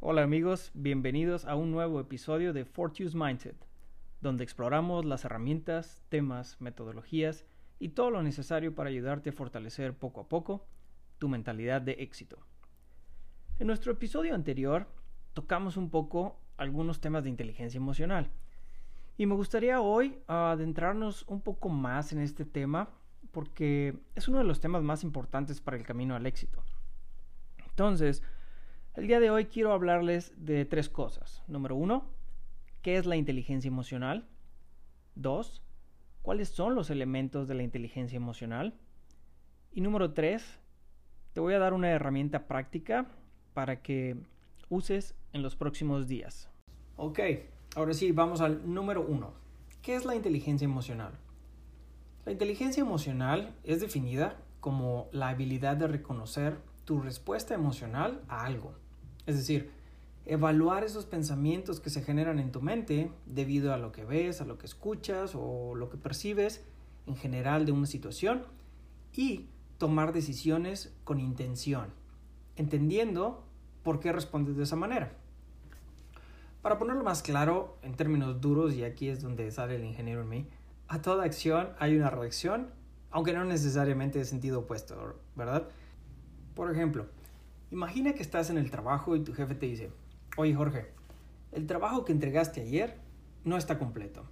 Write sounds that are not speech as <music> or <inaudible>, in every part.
Hola amigos, bienvenidos a un nuevo episodio de Fortune's Mindset, donde exploramos las herramientas, temas, metodologías y todo lo necesario para ayudarte a fortalecer poco a poco tu mentalidad de éxito. En nuestro episodio anterior tocamos un poco algunos temas de inteligencia emocional y me gustaría hoy adentrarnos un poco más en este tema porque es uno de los temas más importantes para el camino al éxito. Entonces, el día de hoy quiero hablarles de tres cosas. Número uno, ¿qué es la inteligencia emocional? Dos, ¿cuáles son los elementos de la inteligencia emocional? Y número tres, te voy a dar una herramienta práctica para que uses en los próximos días. Ok, ahora sí, vamos al número uno. ¿Qué es la inteligencia emocional? La inteligencia emocional es definida como la habilidad de reconocer tu respuesta emocional a algo. Es decir, evaluar esos pensamientos que se generan en tu mente debido a lo que ves, a lo que escuchas o lo que percibes en general de una situación y tomar decisiones con intención, entendiendo por qué respondes de esa manera. Para ponerlo más claro, en términos duros, y aquí es donde sale el ingeniero en mí, a toda acción hay una reacción, aunque no necesariamente de sentido opuesto, ¿verdad? Por ejemplo, imagina que estás en el trabajo y tu jefe te dice, oye Jorge, el trabajo que entregaste ayer no está completo.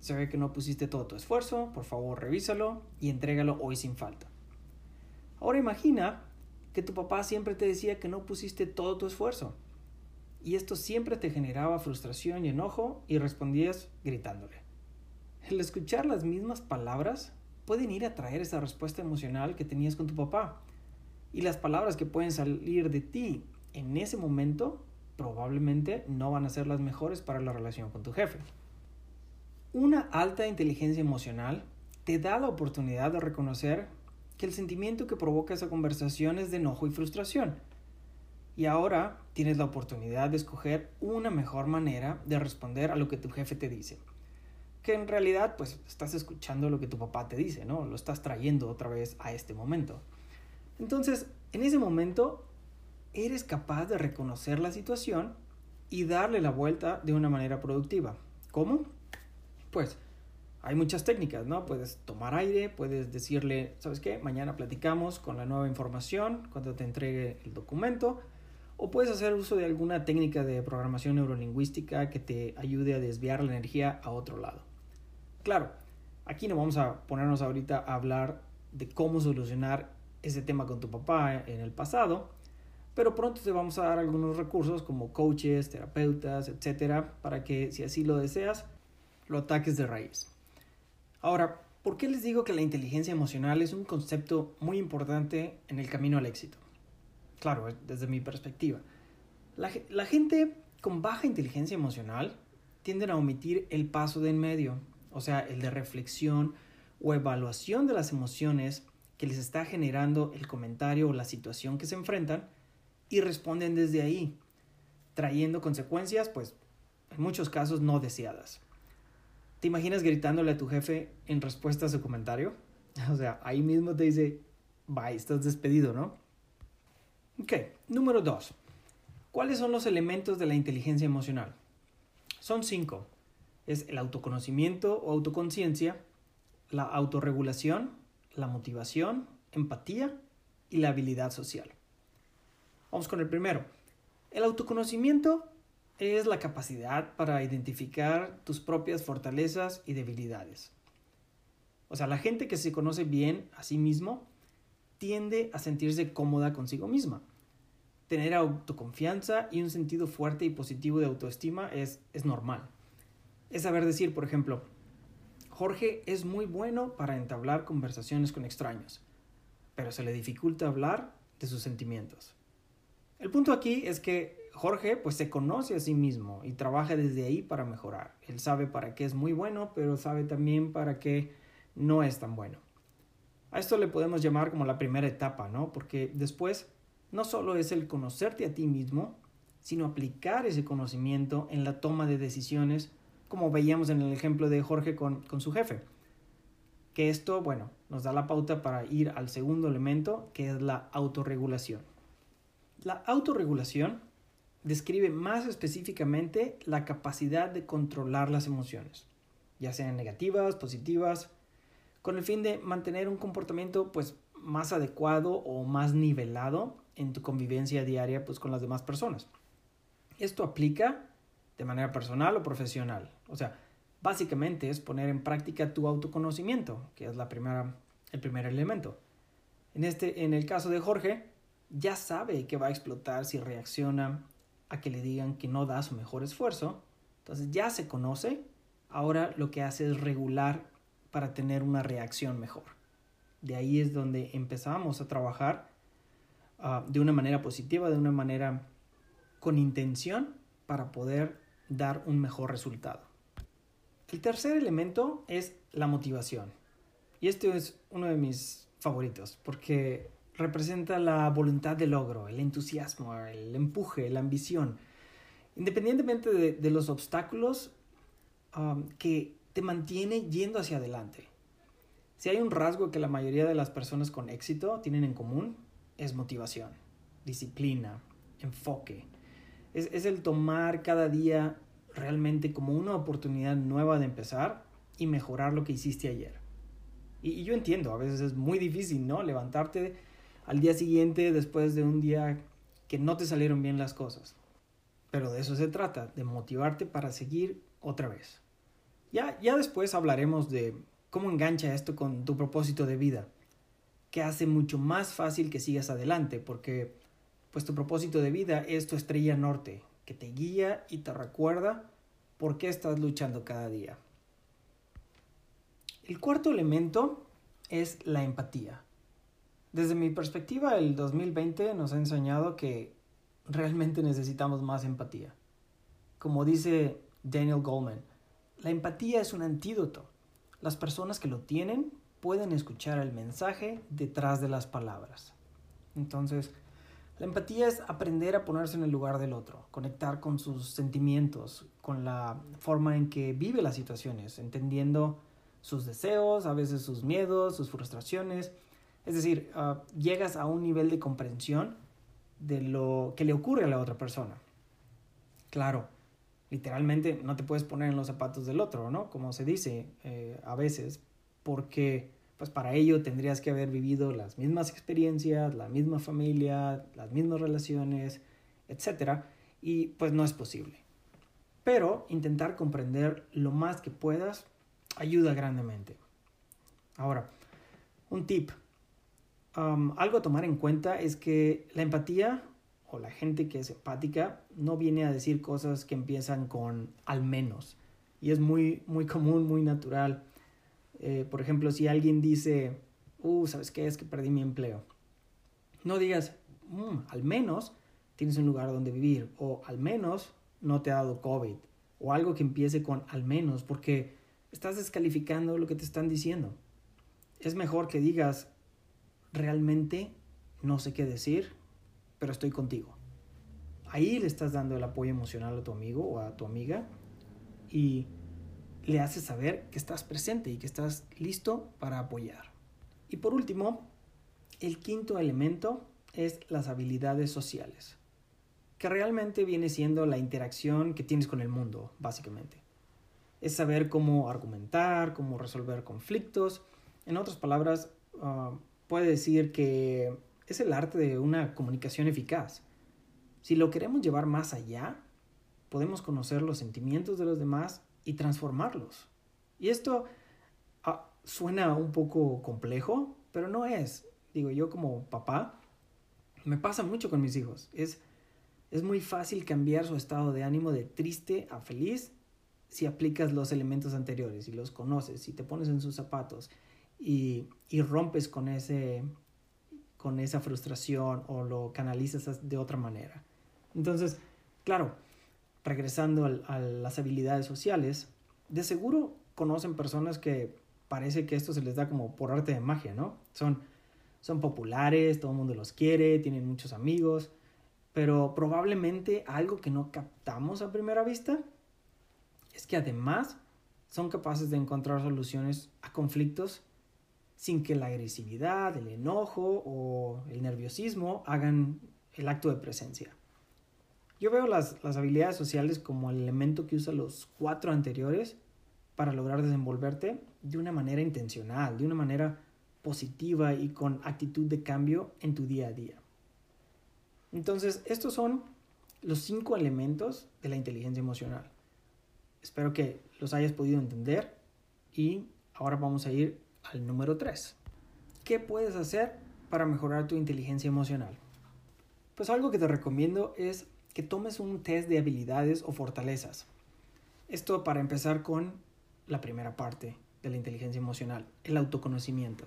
Se ve que no pusiste todo tu esfuerzo, por favor revísalo y entrégalo hoy sin falta. Ahora imagina que tu papá siempre te decía que no pusiste todo tu esfuerzo. Y esto siempre te generaba frustración y enojo y respondías gritándole. El escuchar las mismas palabras pueden ir a traer esa respuesta emocional que tenías con tu papá. Y las palabras que pueden salir de ti en ese momento probablemente no van a ser las mejores para la relación con tu jefe. Una alta inteligencia emocional te da la oportunidad de reconocer que el sentimiento que provoca esa conversación es de enojo y frustración. Y ahora tienes la oportunidad de escoger una mejor manera de responder a lo que tu jefe te dice. Que en realidad pues estás escuchando lo que tu papá te dice, ¿no? Lo estás trayendo otra vez a este momento. Entonces, en ese momento eres capaz de reconocer la situación y darle la vuelta de una manera productiva. ¿Cómo? Pues hay muchas técnicas, ¿no? Puedes tomar aire, puedes decirle, ¿sabes qué? Mañana platicamos con la nueva información cuando te entregue el documento. O puedes hacer uso de alguna técnica de programación neurolingüística que te ayude a desviar la energía a otro lado. Claro, aquí no vamos a ponernos ahorita a hablar de cómo solucionar ese tema con tu papá en el pasado, pero pronto te vamos a dar algunos recursos como coaches, terapeutas, etcétera, para que si así lo deseas, lo ataques de raíz. Ahora, ¿por qué les digo que la inteligencia emocional es un concepto muy importante en el camino al éxito? Claro, desde mi perspectiva. La, gente con baja inteligencia emocional tienden a omitir el paso de en medio, o sea, el de reflexión o evaluación de las emociones que les está generando el comentario o la situación que se enfrentan y responden desde ahí, trayendo consecuencias, pues, en muchos casos no deseadas. ¿Te imaginas gritándole a tu jefe en respuesta a su comentario? <laughs> O sea, ahí mismo te dice, bye, estás despedido, ¿no? Ok, número dos. ¿Cuáles son los elementos de la inteligencia emocional? Son cinco. Es el autoconocimiento o autoconciencia, la autorregulación, la motivación, empatía y la habilidad social. Vamos con el primero. El autoconocimiento es la capacidad para identificar tus propias fortalezas y debilidades. O sea, la gente que se conoce bien a sí mismo tiende a sentirse cómoda consigo misma. Tener autoconfianza y un sentido fuerte y positivo de autoestima es, es normal. Es saber decir, por ejemplo, Jorge es muy bueno para entablar conversaciones con extraños, pero se le dificulta hablar de sus sentimientos. El punto aquí es que Jorge pues se conoce a sí mismo y trabaja desde ahí para mejorar. Él sabe para qué es muy bueno, pero sabe también para qué no es tan bueno. A esto le podemos llamar como la primera etapa, ¿no? Porque después no solo es el conocerte a ti mismo, sino aplicar ese conocimiento en la toma de decisiones, como veíamos en el ejemplo de Jorge con, con su jefe. Que esto, bueno, nos da la pauta para ir al segundo elemento, que es la autorregulación. La autorregulación describe más específicamente la capacidad de controlar las emociones, ya sean negativas, positivas, con el fin de mantener un comportamiento pues más adecuado o más nivelado en tu convivencia diaria pues con las demás personas. Esto aplica de manera personal o profesional. O sea, básicamente es poner en práctica tu autoconocimiento, que es la primera, el primer elemento. En, este, en el caso de Jorge, ya sabe que va a explotar si reacciona a que le digan que no da su mejor esfuerzo. Entonces ya se conoce. Ahora lo que hace es regular para tener una reacción mejor. De ahí es donde empezamos a trabajar ah, de una manera positiva, de una manera con intención para poder dar un mejor resultado. El tercer elemento es la motivación. Y este es uno de mis favoritos porque representa la voluntad de logro, el entusiasmo, el empuje, la ambición. Independientemente de, los obstáculos um, que te mantiene yendo hacia adelante. Si hay un rasgo que la mayoría de las personas con éxito tienen en común, es motivación, disciplina, enfoque. Es, es el tomar cada día realmente como una oportunidad nueva de empezar y mejorar lo que hiciste ayer. Y, yo entiendo, a veces es muy difícil, ¿no? Levantarte al día siguiente después de un día que no te salieron bien las cosas. Pero de eso se trata, de motivarte para seguir otra vez. Ya, ya después hablaremos de cómo engancha esto con tu propósito de vida, que hace mucho más fácil que sigas adelante, porque pues tu propósito de vida es tu estrella norte, que te guía y te recuerda por qué estás luchando cada día. El cuarto elemento es la empatía. Desde mi perspectiva, el 2020 nos ha enseñado que realmente necesitamos más empatía. Como dice Daniel Goleman, la empatía es un antídoto. Las personas que lo tienen pueden escuchar el mensaje detrás de las palabras. Entonces, la empatía es aprender a ponerse en el lugar del otro, conectar con sus sentimientos, con la forma en que vive las situaciones, entendiendo sus deseos, a veces sus miedos, sus frustraciones es decir, ah, llegas a un nivel de comprensión de lo que le ocurre a la otra persona. Claro, literalmente no te puedes poner en los zapatos del otro, ¿no? Como se dice eh, a veces, porque pues para ello tendrías que haber vivido las mismas experiencias, la misma familia, las mismas relaciones, etc. Y pues no es posible. Pero intentar comprender lo más que puedas ayuda grandemente. Ahora, un tip algo a tomar en cuenta es que la empatía o la gente que es empática no viene a decir cosas que empiezan con al menos. Y es muy, muy común, muy natural. Eh, por ejemplo, si alguien dice, uh, ¿sabes qué? Es que perdí mi empleo. No digas, mm, al menos tienes un lugar donde vivir. O al menos no te ha dado COVID. O algo que empiece con al menos, porque estás descalificando lo que te están diciendo. Es mejor que digas, realmente no sé qué decir, pero estoy contigo. Ahí le estás dando el apoyo emocional a tu amigo o a tu amiga y le haces saber que estás presente y que estás listo para apoyar. Y por último, el quinto elemento es las habilidades sociales, que realmente viene siendo la interacción que tienes con el mundo, básicamente. Es saber cómo argumentar, cómo resolver conflictos. En otras palabras, ah, puede decir que es el arte de una comunicación eficaz. Si lo queremos llevar más allá, podemos conocer los sentimientos de los demás y transformarlos. Y esto ah, suena un poco complejo, pero no es. Digo, yo como papá, me pasa mucho con mis hijos. Es, es muy fácil cambiar su estado de ánimo de triste a feliz si aplicas los elementos anteriores y los conoces, si te pones en sus zapatos y, rompes con, ese, con esa frustración o lo canalizas de otra manera. Entonces, claro, regresando a, las habilidades sociales, de seguro conocen personas que parece que esto se les da como por arte de magia, ¿no? Son, son populares, todo el mundo los quiere, tienen muchos amigos, pero probablemente algo que no captamos a primera vista es que además son capaces de encontrar soluciones a conflictos sin que la agresividad, el enojo o el nerviosismo hagan el acto de presencia. Yo veo las, las habilidades sociales como el elemento que usa los cuatro anteriores para lograr desenvolverte de una manera intencional, de una manera positiva y con actitud de cambio en tu día a día. Entonces, estos son los cinco elementos de la inteligencia emocional. Espero que los hayas podido entender y ahora vamos a ir al número 3. ¿Qué puedes hacer para mejorar tu inteligencia emocional? Pues algo que te recomiendo es que tomes un test de habilidades o fortalezas. Esto para empezar con la primera parte de la inteligencia emocional, el autoconocimiento.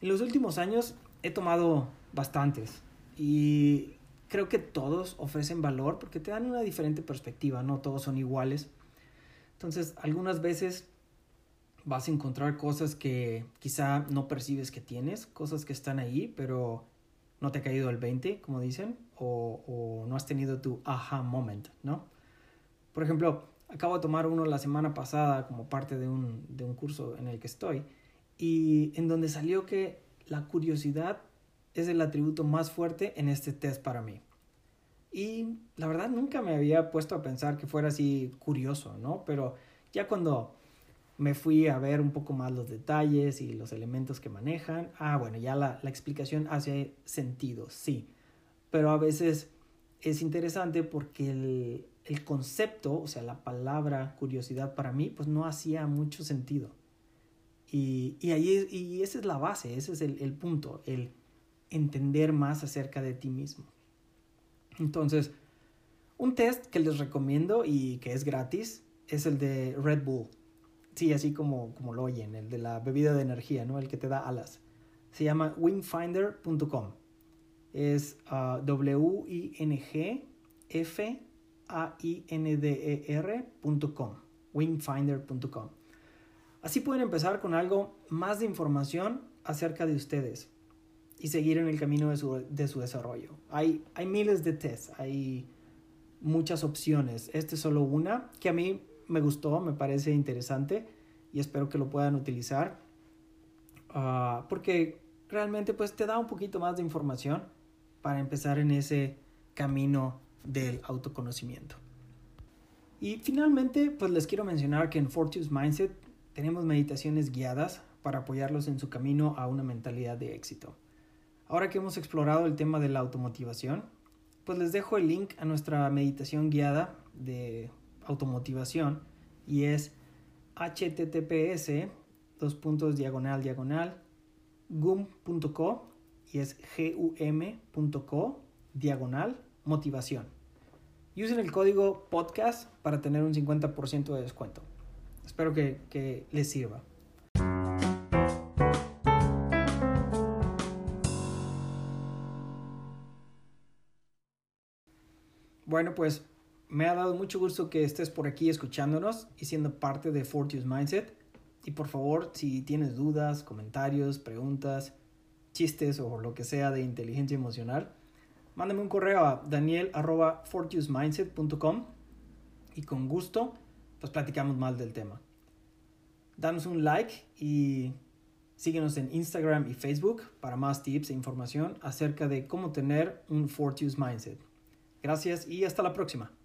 En los últimos años he tomado bastantes y creo que todos ofrecen valor porque te dan una diferente perspectiva, no todos son iguales. Entonces, algunas veces vas a encontrar cosas que quizá no percibes que tienes, cosas que están ahí, pero no te ha caído el 20, como dicen, o, no has tenido tu aha moment, ¿no? Por ejemplo, acabo de tomar uno la semana pasada como parte de un, de un curso en el que estoy y en donde salió que la curiosidad es el atributo más fuerte en este test para mí. Y la verdad nunca me había puesto a pensar que fuera así curioso, ¿no? Pero ya cuando me fui a ver un poco más los detalles y los elementos que manejan, ah, bueno, ya la, la explicación hace sentido, sí. Pero a veces es interesante porque el, el concepto, o sea, la palabra curiosidad para mí, pues no hacía mucho sentido. Y, y ahí y esa es la base, ese es el, el punto, el entender más acerca de ti mismo. Entonces, un test que les recomiendo y que es gratis es el de Red Bull. Sí, así como, como lo oyen, el de la bebida de energía, ¿no? El que te da alas. Se llama wingfinder.com. Es uh, W-I-N-G-F-A-I-N-D-E-R.com. Wingfinder.com. Así pueden empezar con algo más de información acerca de ustedes y seguir en el camino de su, de su desarrollo. Hay, hay miles de tests, hay muchas opciones. Esta es solo una que a mí me gustó, me parece interesante y espero que lo puedan utilizar uh, porque realmente pues te da un poquito más de información para empezar en ese camino del autoconocimiento. Y finalmente pues les quiero mencionar que en Fortune's Mindset tenemos meditaciones guiadas para apoyarlos en su camino a una mentalidad de éxito. Ahora que hemos explorado el tema de la automotivación, pues les dejo el link a nuestra meditación guiada de automotivación y es https dos puntos diagonal diagonal gum.co y es gum.co diagonal motivación. Y usen el código podcast para tener un 50% de descuento. Espero que, que les sirva. Bueno, pues me ha dado mucho gusto que estés por aquí escuchándonos y siendo parte de Fortius Mindset. Y por favor, si tienes dudas, comentarios, preguntas, chistes o lo que sea de inteligencia emocional, mándame un correo a daniel.fortiusmindset.com y con gusto pues platicamos más del tema. Danos un like y síguenos en Instagram y Facebook para más tips e información acerca de cómo tener un Fortius Mindset. Gracias y hasta la próxima.